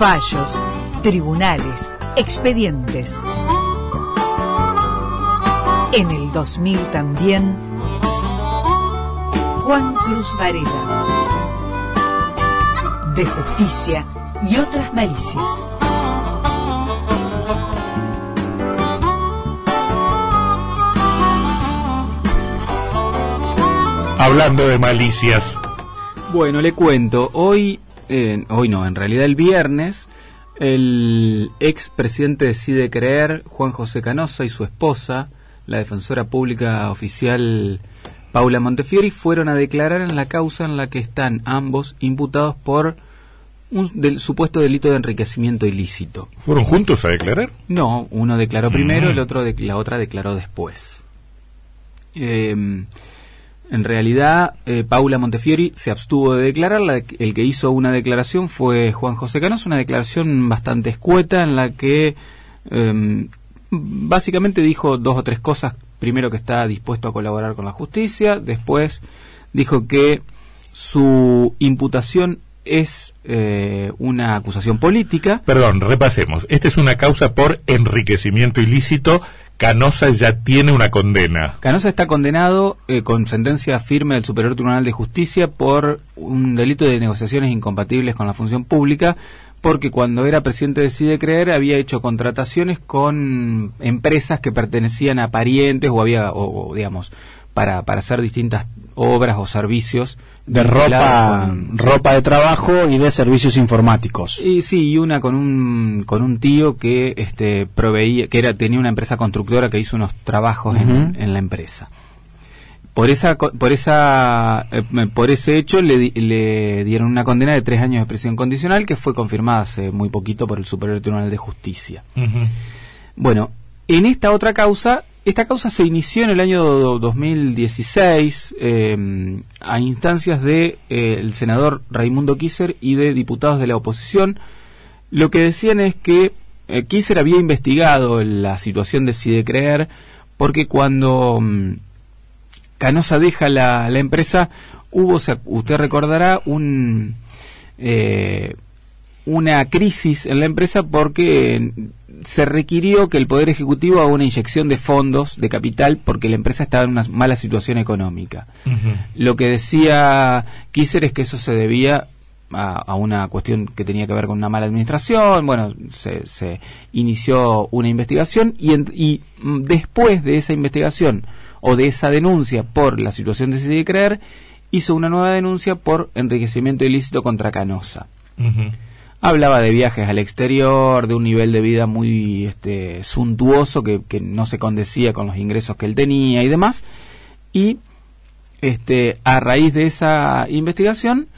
fallos, tribunales, expedientes. En el 2000 también, Juan Cruz Varela. De justicia y otras malicias. Hablando de malicias. Bueno, le cuento, hoy, eh, hoy no, en realidad el viernes, el ex presidente decide creer, Juan José Canosa y su esposa, la defensora pública oficial Paula Montefiori, fueron a declarar en la causa en la que están ambos imputados por un del, supuesto delito de enriquecimiento ilícito. ¿Fueron juntos a declarar? No, uno declaró primero, el otro de, la otra declaró después. Eh, en realidad, eh, Paula Montefiori se abstuvo de declarar. el que hizo una declaración fue Juan José Canosa, una declaración bastante escueta en la que em, básicamente dijo dos o tres cosas. Primero que está dispuesto a colaborar con la justicia, después dijo que su imputación es eh, una acusación política. Perdón, repasemos. Esta es una causa por enriquecimiento ilícito Canosa ya tiene una condena. Canosa está condenado eh, con sentencia firme del Superior Tribunal de Justicia por un delito de negociaciones incompatibles con la función pública, porque cuando era presidente de Cide Creer había hecho contrataciones con empresas que pertenecían a parientes o había, o digamos, para, para hacer distintas obras o servicios de ropa ropa de trabajo y de servicios informáticos. Y sí y una con un con un tío que este proveía que era tenía una empresa constructora que hizo unos trabajos en, en, la empresa por esa por esa eh, por ese hecho le, le dieron una condena de tres años de prisión condicional que fue confirmada hace muy poquito por el Superior Tribunal de Justicia bueno en esta otra causa esta causa se inició en el año 2016 em, a instancias de eh, el senador Raimundo Kisser y de diputados de la oposición. Lo que decían es que eh, Kisser había investigado la situación de Si de Creer porque cuando mm, Canosa deja la, empresa hubo, usted recordará, un eh, una crisis en la empresa porque se requirió que el Poder Ejecutivo haga una inyección de fondos, de capital, porque la empresa estaba en una mala situación económica. Lo que decía Kisser es que eso se debía a, una cuestión que tenía que ver con una mala administración. Bueno, se, inició una investigación y, y, mm, después de esa investigación o de esa denuncia por la situación de de Creer, hizo una nueva denuncia por enriquecimiento ilícito contra Canosa. Hablaba de viajes al exterior, de un nivel de vida muy este, suntuoso que, no se condecía con los ingresos que él tenía y demás. Y este, a raíz de esa investigación,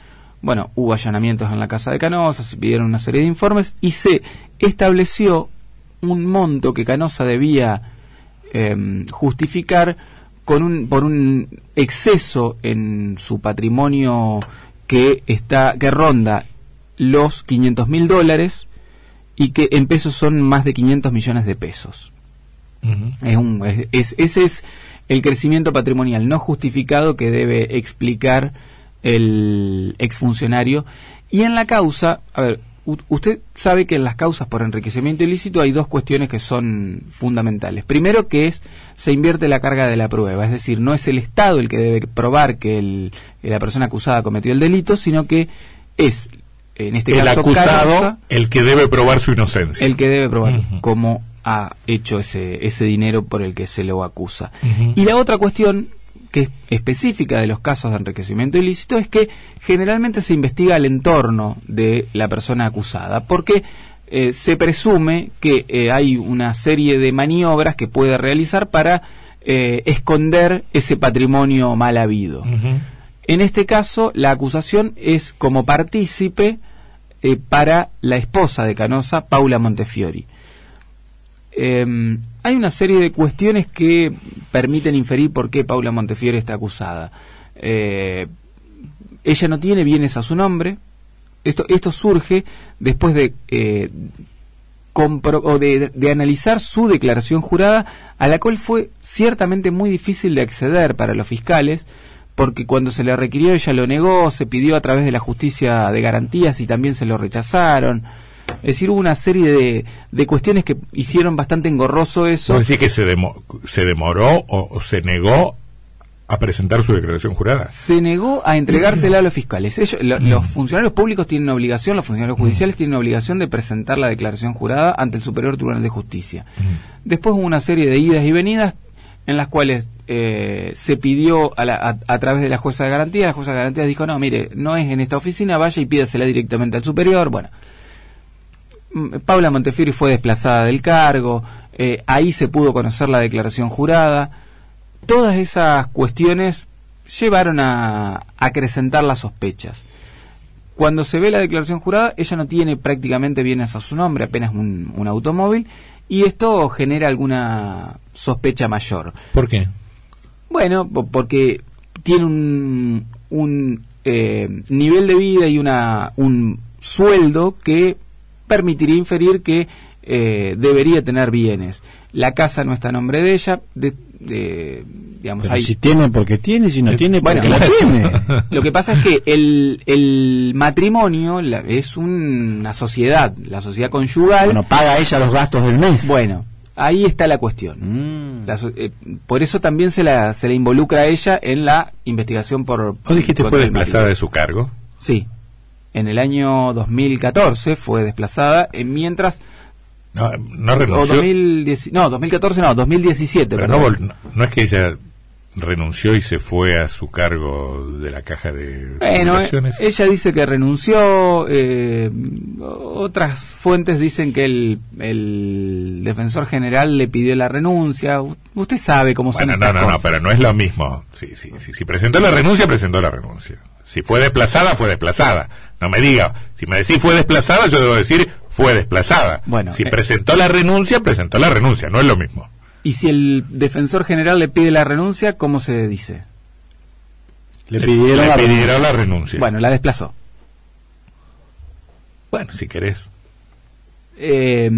bueno, hubo allanamientos en la casa de Canosa, se pidieron una serie de informes y se estableció un monto que Canosa debía em, justificar con un, por un exceso en su patrimonio que está que ronda los 500 mil dólares y que en pesos son más de 500 millones de pesos. es un, es, ese es el crecimiento patrimonial no justificado que debe explicar el exfuncionario. Y en la causa, a ver, usted sabe que en las causas por enriquecimiento ilícito hay dos cuestiones que son fundamentales. Primero que es se invierte la carga de la prueba, es decir, no es el Estado el que debe probar que el, la persona acusada cometió el delito, sino que es en este el caso acusado el que debe probar su inocencia. el que debe probar cómo ha hecho ese ese dinero por el que se lo acusa. Y la otra cuestión que es específica de los casos de enriquecimiento ilícito es que generalmente se investiga el entorno de la persona acusada porque eh, se presume que eh, hay una serie de maniobras que puede realizar para eh, esconder ese patrimonio mal habido. En este caso, la acusación es como partícipe para la esposa de Canosa, Paula Montefiori. Hay una serie de cuestiones que permiten inferir por qué Paula Montefiori está acusada. Eh, ella no tiene bienes a su nombre. Esto, esto surge después de, eh, de, de, analizar su declaración jurada, a la cual fue ciertamente muy difícil de acceder para los fiscales, porque cuando se le requirió ella lo negó, se pidió a través de la justicia de garantías y también se lo rechazaron. Es decir, hubo una serie de, de cuestiones que hicieron bastante engorroso eso. ¿Vos decís que se, demo- se demoró o, o se negó a presentar su declaración jurada? se negó a entregársela a los fiscales. Ellos, lo- Mm. Los funcionarios públicos tienen una obligación, los funcionarios judiciales tienen una obligación de presentar la declaración jurada ante el Superior Tribunal de Justicia. Después hubo una serie de idas y venidas en las cuales eh, se pidió a, la- a- a través de la jueza de garantía, la jueza de garantía dijo, no, mire, no es en esta oficina, vaya y pídasela directamente al superior. Bueno, Mm, Paula Montefiori fue desplazada del cargo, eh, ahí se pudo conocer la declaración jurada. Todas esas cuestiones llevaron a acrecentar las sospechas. Cuando se ve la declaración jurada, ella no tiene prácticamente bienes a su nombre, apenas un, un automóvil, y esto genera alguna sospecha mayor. ¿Por qué? Bueno, po- porque tiene un, un eh, nivel de vida y una, un sueldo que permitiría inferir que eh, debería tener bienes. La casa no está a nombre de ella, de, de- digamos, Pero hay- si tiene porque tiene, si no tiene bueno, porque no tiene. lo que pasa es que el, el matrimonio la- es una sociedad, la sociedad conyugal. Bueno, paga ella los gastos del mes. Bueno, ahí está la cuestión. Mm. La so- eh, por eso también se la, se le involucra a ella en la investigación por... ¿Vos dijiste fue desplazada de su cargo? Sí. En el año 2014 fue desplazada, eh, mientras... No, no renunció. 2010 no, 2014 no, 2017, pero no, perdón. no, no es que ella renunció y se fue a su cargo de la caja de Bueno, eh, ella dice que renunció, eh, otras fuentes dicen que el, el defensor general le pidió la renuncia. Usted sabe cómo son Bueno, no, estas no, no, cosas. pero no es lo mismo. Sí, sí, sí, Si presentó la renuncia, presentó la renuncia. Si fue desplazada, fue desplazada. No me diga, si me decís fue desplazada, yo debo decir fue desplazada. Bueno, si eh. presentó la renuncia, presentó la renuncia, no es lo mismo. Y si el defensor general le pide la renuncia, ¿cómo se dice? Le pidieron le la pidieron renuncia. la renuncia. Bueno, la desplazó. Bueno, si querés. Eh,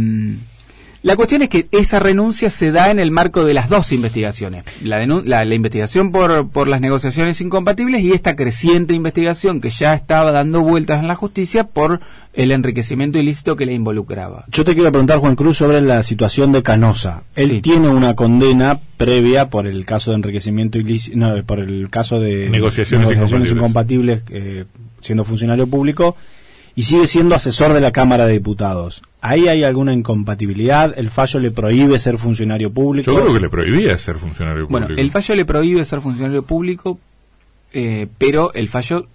la cuestión es que esa renuncia se da en el marco de las dos investigaciones. La, la, la investigación por, por las negociaciones incompatibles y esta creciente investigación que ya estaba dando vueltas en la justicia por el enriquecimiento ilícito que le involucraba. Yo te quiero preguntar, Juan Cruz, sobre la situación de Canosa. Él Sí. tiene una condena previa por el caso de enriquecimiento ilícito, no, por el caso de Negociaciones incompatibles, eh, siendo funcionario público, y sigue siendo asesor de la Cámara de Diputados. ¿Ahí hay alguna incompatibilidad? ¿El fallo le prohíbe ser funcionario público? Yo creo que le prohibía ser funcionario Bueno, público. el fallo le prohíbe ser funcionario público, eh, pero el fallo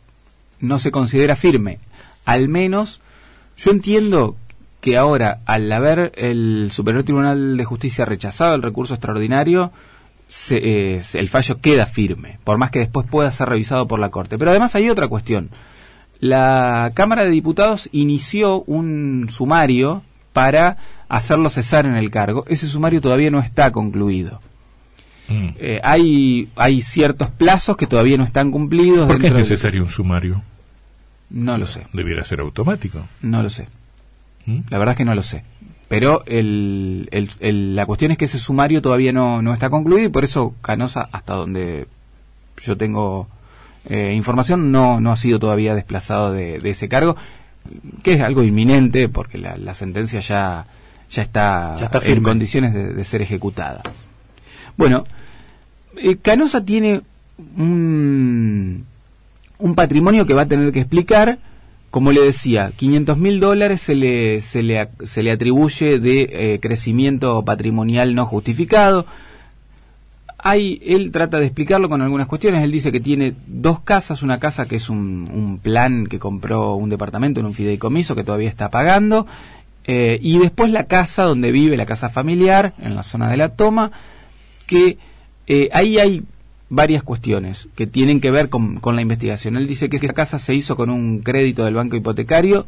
no se considera firme. Al menos, yo entiendo que ahora, al haber el Superior Tribunal de Justicia rechazado el recurso extraordinario, se- eh, se- el fallo queda firme, por más que después pueda ser revisado por la Corte. Pero además hay otra cuestión. La Cámara de Diputados inició un sumario para hacerlo cesar en el cargo. Ese sumario todavía no está concluido. Mm. Eh, hay, hay ciertos plazos que todavía no están cumplidos. ¿Por qué es del- necesario un sumario? No lo sé, Debiera ser automático. no lo sé. ¿Mm? La verdad es que no lo sé. Pero el, el- el- la cuestión es que ese sumario todavía no, no está concluido y por eso Canosa, hasta donde yo tengo eh, información, no, no ha sido todavía desplazado de, de ese cargo, que es algo inminente porque la, la sentencia ya, ya, está, Ya está en condiciones de, de ser ejecutada. Bueno, eh, Canosa tiene un, un patrimonio que va a tener que explicar. Como le decía, 500 mil dólares se le, se, le, se le atribuye de eh, crecimiento patrimonial no justificado. Hay, él trata de explicarlo con algunas cuestiones. Él dice que tiene dos casas, una casa que es un, un plan que compró un departamento en un fideicomiso que todavía está pagando, eh, y después la casa donde vive, la casa familiar, en la zona de la toma, que eh, ahí hay varias cuestiones que tienen que ver con, con la investigación. Él dice que esa casa se hizo con un crédito del banco hipotecario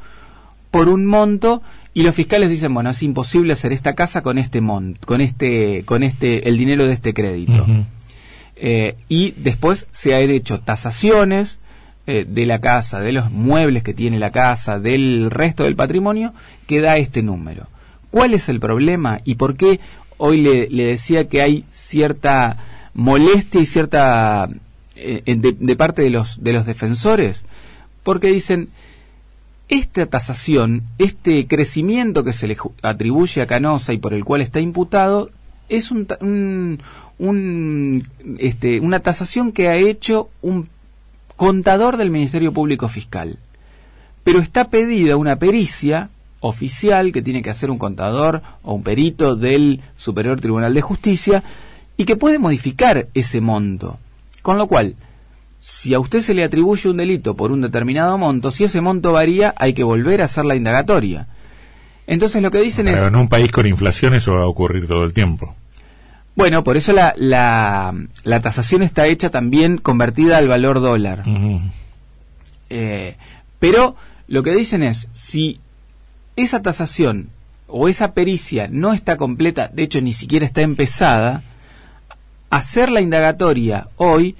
por un monto y los fiscales dicen bueno es imposible hacer esta casa con este monto con este con este el dinero de este crédito. Eh, y después se han hecho tasaciones eh, de la casa de los muebles que tiene la casa del resto del patrimonio que da este número. Cuál es el problema y por qué hoy le, le decía que hay cierta molestia y cierta eh, de, de parte de los de los defensores porque dicen esta tasación, este crecimiento que se le atribuye a Canosa y por el cual está imputado, es un, un- un, este, una tasación que ha hecho un contador del Ministerio Público Fiscal. Pero está pedida una pericia oficial que tiene que hacer un contador o un perito del Superior Tribunal de Justicia y que puede modificar ese monto. Con lo cual, si a usted se le atribuye un delito por un determinado monto, si ese monto varía, hay que volver a hacer la indagatoria. Entonces lo que dicen Pero es... en un país con inflación eso va a ocurrir todo el tiempo. Bueno, por eso la, la, la tasación está hecha también convertida al valor dólar. Eh, pero lo que dicen es, si esa tasación o esa pericia no está completa, de hecho ni siquiera está empezada, hacer la indagatoria hoy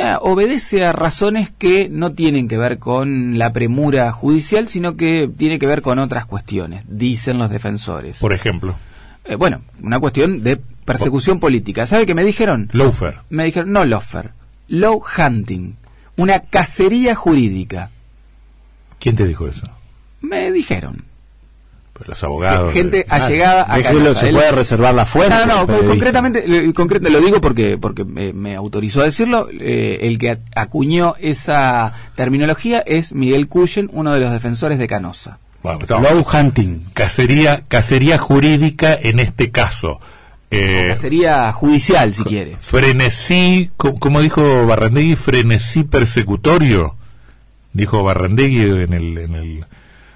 eh, obedece a razones que no tienen que ver con la premura judicial, sino que tiene que ver con otras cuestiones, dicen los defensores. Por ejemplo, Eh, bueno, una cuestión de persecución política. ¿Sabe qué me dijeron? Loafer. Me dijeron, no lofer, low hunting, una cacería jurídica. ¿Quién te dijo eso? Me dijeron. Pues los abogados. Gente allegada a Déjelo, Canosa. se Él- puede reservar la fuerza. No, no, concretamente, lo digo porque porque me, me autorizó a decirlo. eh, el que acuñó esa terminología es Miguel Cuyen, uno de los defensores de Canosa. Bueno, Low hunting. cacería, cacería jurídica en este caso. Eh, Sería judicial, si quiere. frenesí, co- como dijo Barrandegui, frenesí persecutorio. Dijo Barrandegui en el. En el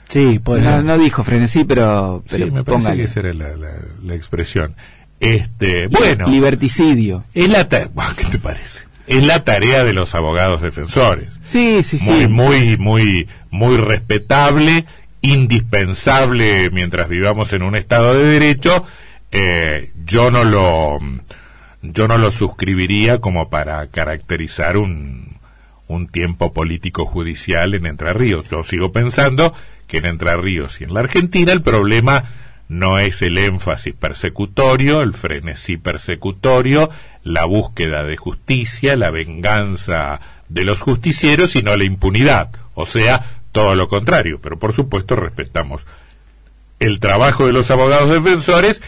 Sí, puede No, ser. no dijo frenesí, pero, sí, pero me parece póngale. que esa era la, la- la expresión. Este, bueno, Liberticidio. es la ¿qué te parece? Es la tarea de los abogados defensores. Sí, sí, sí. muy, muy, muy, muy respetable, indispensable mientras vivamos en un Estado de Derecho. Eh, yo no lo, yo no lo suscribiría como para caracterizar un, un tiempo político judicial en Entre Ríos. Yo sigo pensando en Entre Ríos y en la Argentina el problema no es el énfasis persecutorio, el frenesí persecutorio, la búsqueda de justicia, la venganza de los justicieros, sino la impunidad. O sea, todo lo contrario. Pero por supuesto respetamos el trabajo de los abogados defensores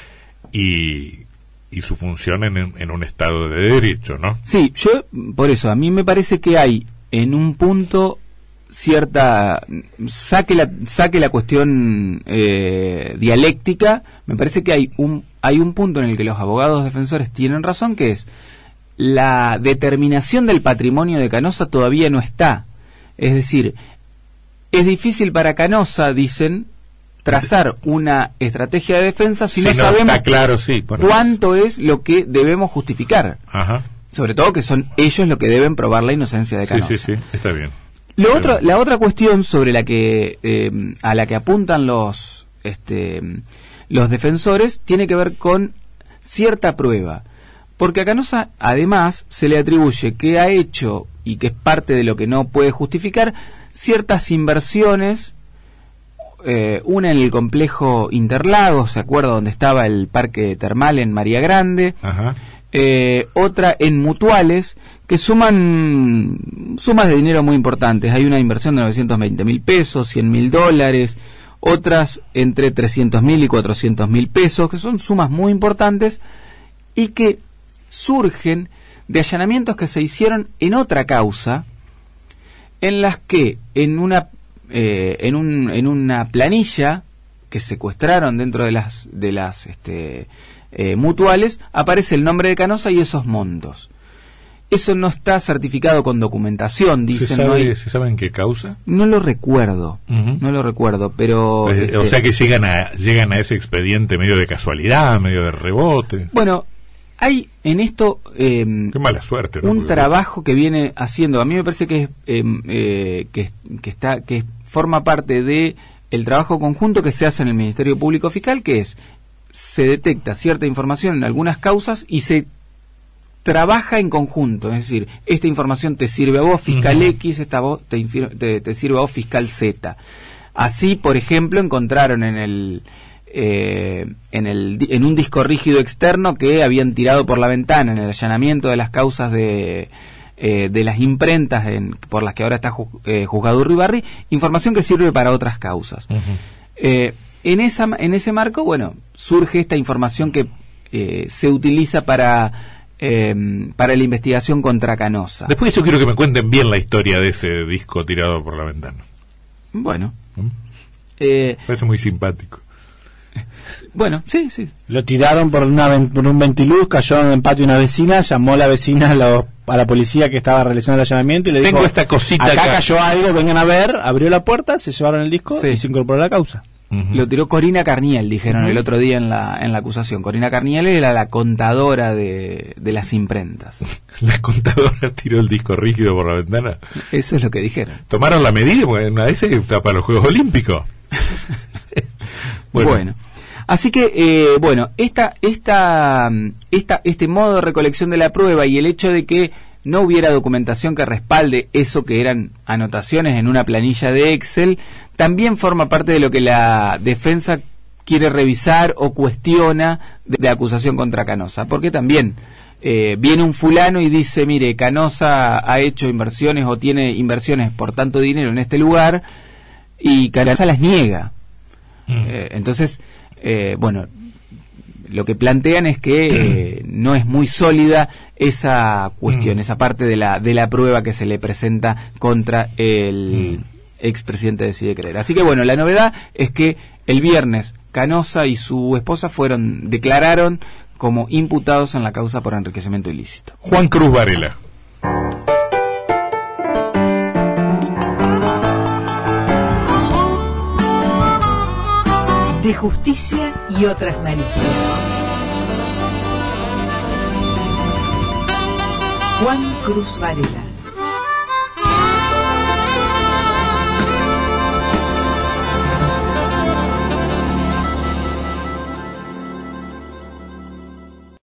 y, y su función en, en un Estado de Derecho, ¿no? Sí, yo, por eso, a mí me parece que hay en un punto cierta saque la saque la cuestión eh, dialéctica me parece que hay un hay un punto en el que los abogados defensores tienen razón que es la determinación del patrimonio de Canosa todavía no está es decir es difícil para Canosa dicen trazar una estrategia de defensa si, no, sabemos claro, sí. cuánto es lo que debemos justificar Ajá. sobre todo que son ellos los que deben probar la inocencia de Sí, Canosa. sí, sí, está bien. Lo otro, la otra cuestión sobre la que eh, a la que apuntan los este, los defensores tiene que ver con cierta prueba, porque a Canosa además se le atribuye que ha hecho y que es parte de lo que no puede justificar ciertas inversiones eh, una en el complejo Interlagos, ¿se acuerda donde estaba el parque termal en María Grande? Ajá. eh, otra en mutuales que suman sumas de dinero muy importantes. Hay una inversión de 920 mil pesos, 100 mil dólares, otras entre 300 mil y 400 mil pesos, que son sumas muy importantes y que surgen de allanamientos que se hicieron en otra causa, en las que en una eh, en, un, en una planilla que secuestraron dentro de las de las este, eh, mutuales aparece el nombre de Canosa y esos montos. Eso no está certificado con documentación, ¿Se dicen. sabe, no, hay- ¿Se sabe en qué causa? no lo recuerdo, no lo recuerdo, pero Eh, este, O sea que llegan a, llegan a ese expediente medio de casualidad, medio de rebote. bueno, hay en esto em, Qué mala suerte, ¿no? un trabajo que viene haciendo. A mí me parece que es, em, eh, que, que está que forma parte de el trabajo conjunto que se hace en el Ministerio Público Fiscal, que es se detecta cierta información en algunas causas y se trabaja en conjunto, es decir, esta información te sirve a vos fiscal. X, esta vos te, te, te sirve a vos fiscal Z. Así, por ejemplo, encontraron en el eh, en el en un disco rígido externo que habían tirado por la ventana en el allanamiento de las causas de eh, de las imprentas en, por las que ahora está ju- eh, juzgado Uribarri, información que sirve para otras causas. Eh, en, esa, en ese marco, bueno, surge esta información que se utiliza para, eh, para la investigación contra Canosa. Después yo quiero que me cuenten bien la historia de ese disco tirado por la ventana. Bueno, ¿Mm? eh, Parece muy simpático. bueno, sí, sí. Lo tiraron por, una, ven- por un ventiluz, cayó en el patio una vecina, llamó la vecina a, los- a la policía que estaba realizando el allanamiento y le Tengo dijo, esta cosita acá, acá". cayó algo, vengan a ver, abrió la puerta, se llevaron el disco Sí. y se incorporó a la causa. Lo tiró Corina Carniel, dijeron el otro día en la, en la acusación. Corina Carniel era la contadora de, de las imprentas. La contadora tiró el disco rígido por la ventana. Eso es lo que dijeron. Tomaron la medida, porque una vez está para los Juegos Olímpicos. Bueno. Así que, eh, bueno, esta, esta, esta, este modo de recolección de la prueba y el hecho de que no hubiera documentación que respalde eso que eran anotaciones en una planilla de Excel, también forma parte de lo que la defensa quiere revisar o cuestiona de acusación contra Canosa. Porque también eh, viene un fulano y dice, mire, Canosa ha hecho inversiones o tiene inversiones por tanto dinero en este lugar y Canosa las niega. Mm. Eh, entonces, eh, bueno, lo que plantean es que eh, no es muy sólida esa cuestión, Mm. esa parte de la, de la prueba que se le presenta contra el Mm. expresidente de Decide Creer. Así que bueno, la novedad es que el viernes Canosa y su esposa fueron, declararon como imputados en la causa por enriquecimiento ilícito. Juan Cruz Varela. De justicia y otras malicias. Juan Cruz Varela.